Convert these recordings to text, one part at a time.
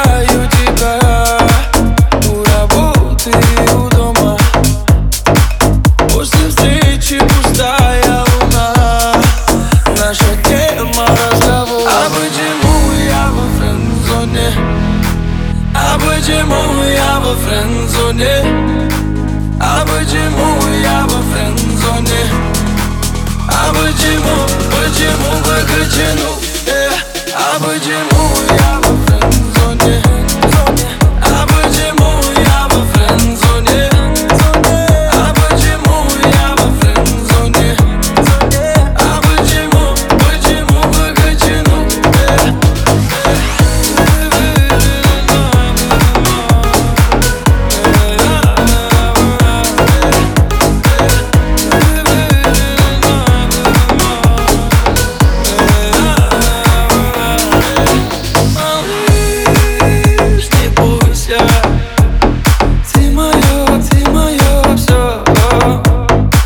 Кидаю тебя у работы, у дома После встречи пустая луна Наша тема разговор А почему я во френд-зоне? А почему я во френд-зоне?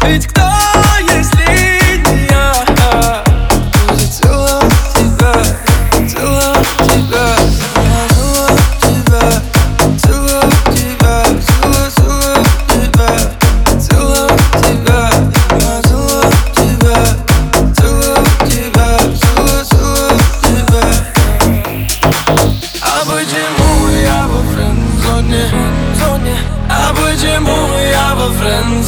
Ведь кто, если не я Захотела тебя, хотела тебя Хотела тебя, хотела тебя Хотела, тебя, хотела тебя Хотела тебя, хотела тебя Хотела, тебя А почему я во френд-зоне? А почему я во френд